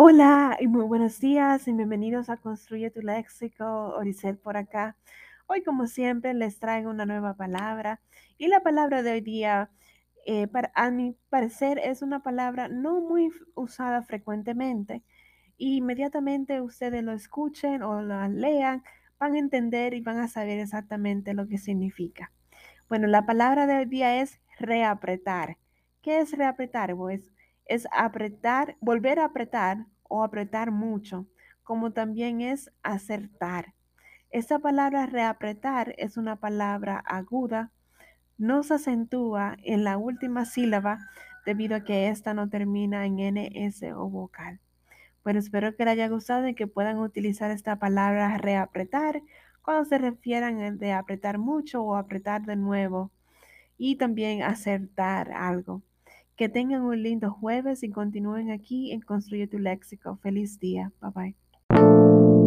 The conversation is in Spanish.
Hola y muy buenos días y bienvenidos a Construye tu Léxico, Oricel por acá. Hoy como siempre les traigo una nueva palabra y la palabra de hoy día, eh, a mi parecer, es una palabra no muy usada frecuentemente. Y inmediatamente ustedes lo escuchen o lo lean, van a entender y van a saber exactamente lo que significa. Bueno, la palabra de hoy día es reapretar. ¿Qué es reapretar? Pues es apretar, volver a apretar o apretar mucho, como también es acertar. Esta palabra reapretar es una palabra aguda, no se acentúa en la última sílaba debido a que esta no termina en NS o vocal. Bueno, espero que les haya gustado y que puedan utilizar esta palabra reapretar cuando se refieran de apretar mucho o apretar de nuevo y también acertar algo. Que tengan un lindo jueves y continúen aquí en Construye tu Léxico. Feliz día. Bye bye.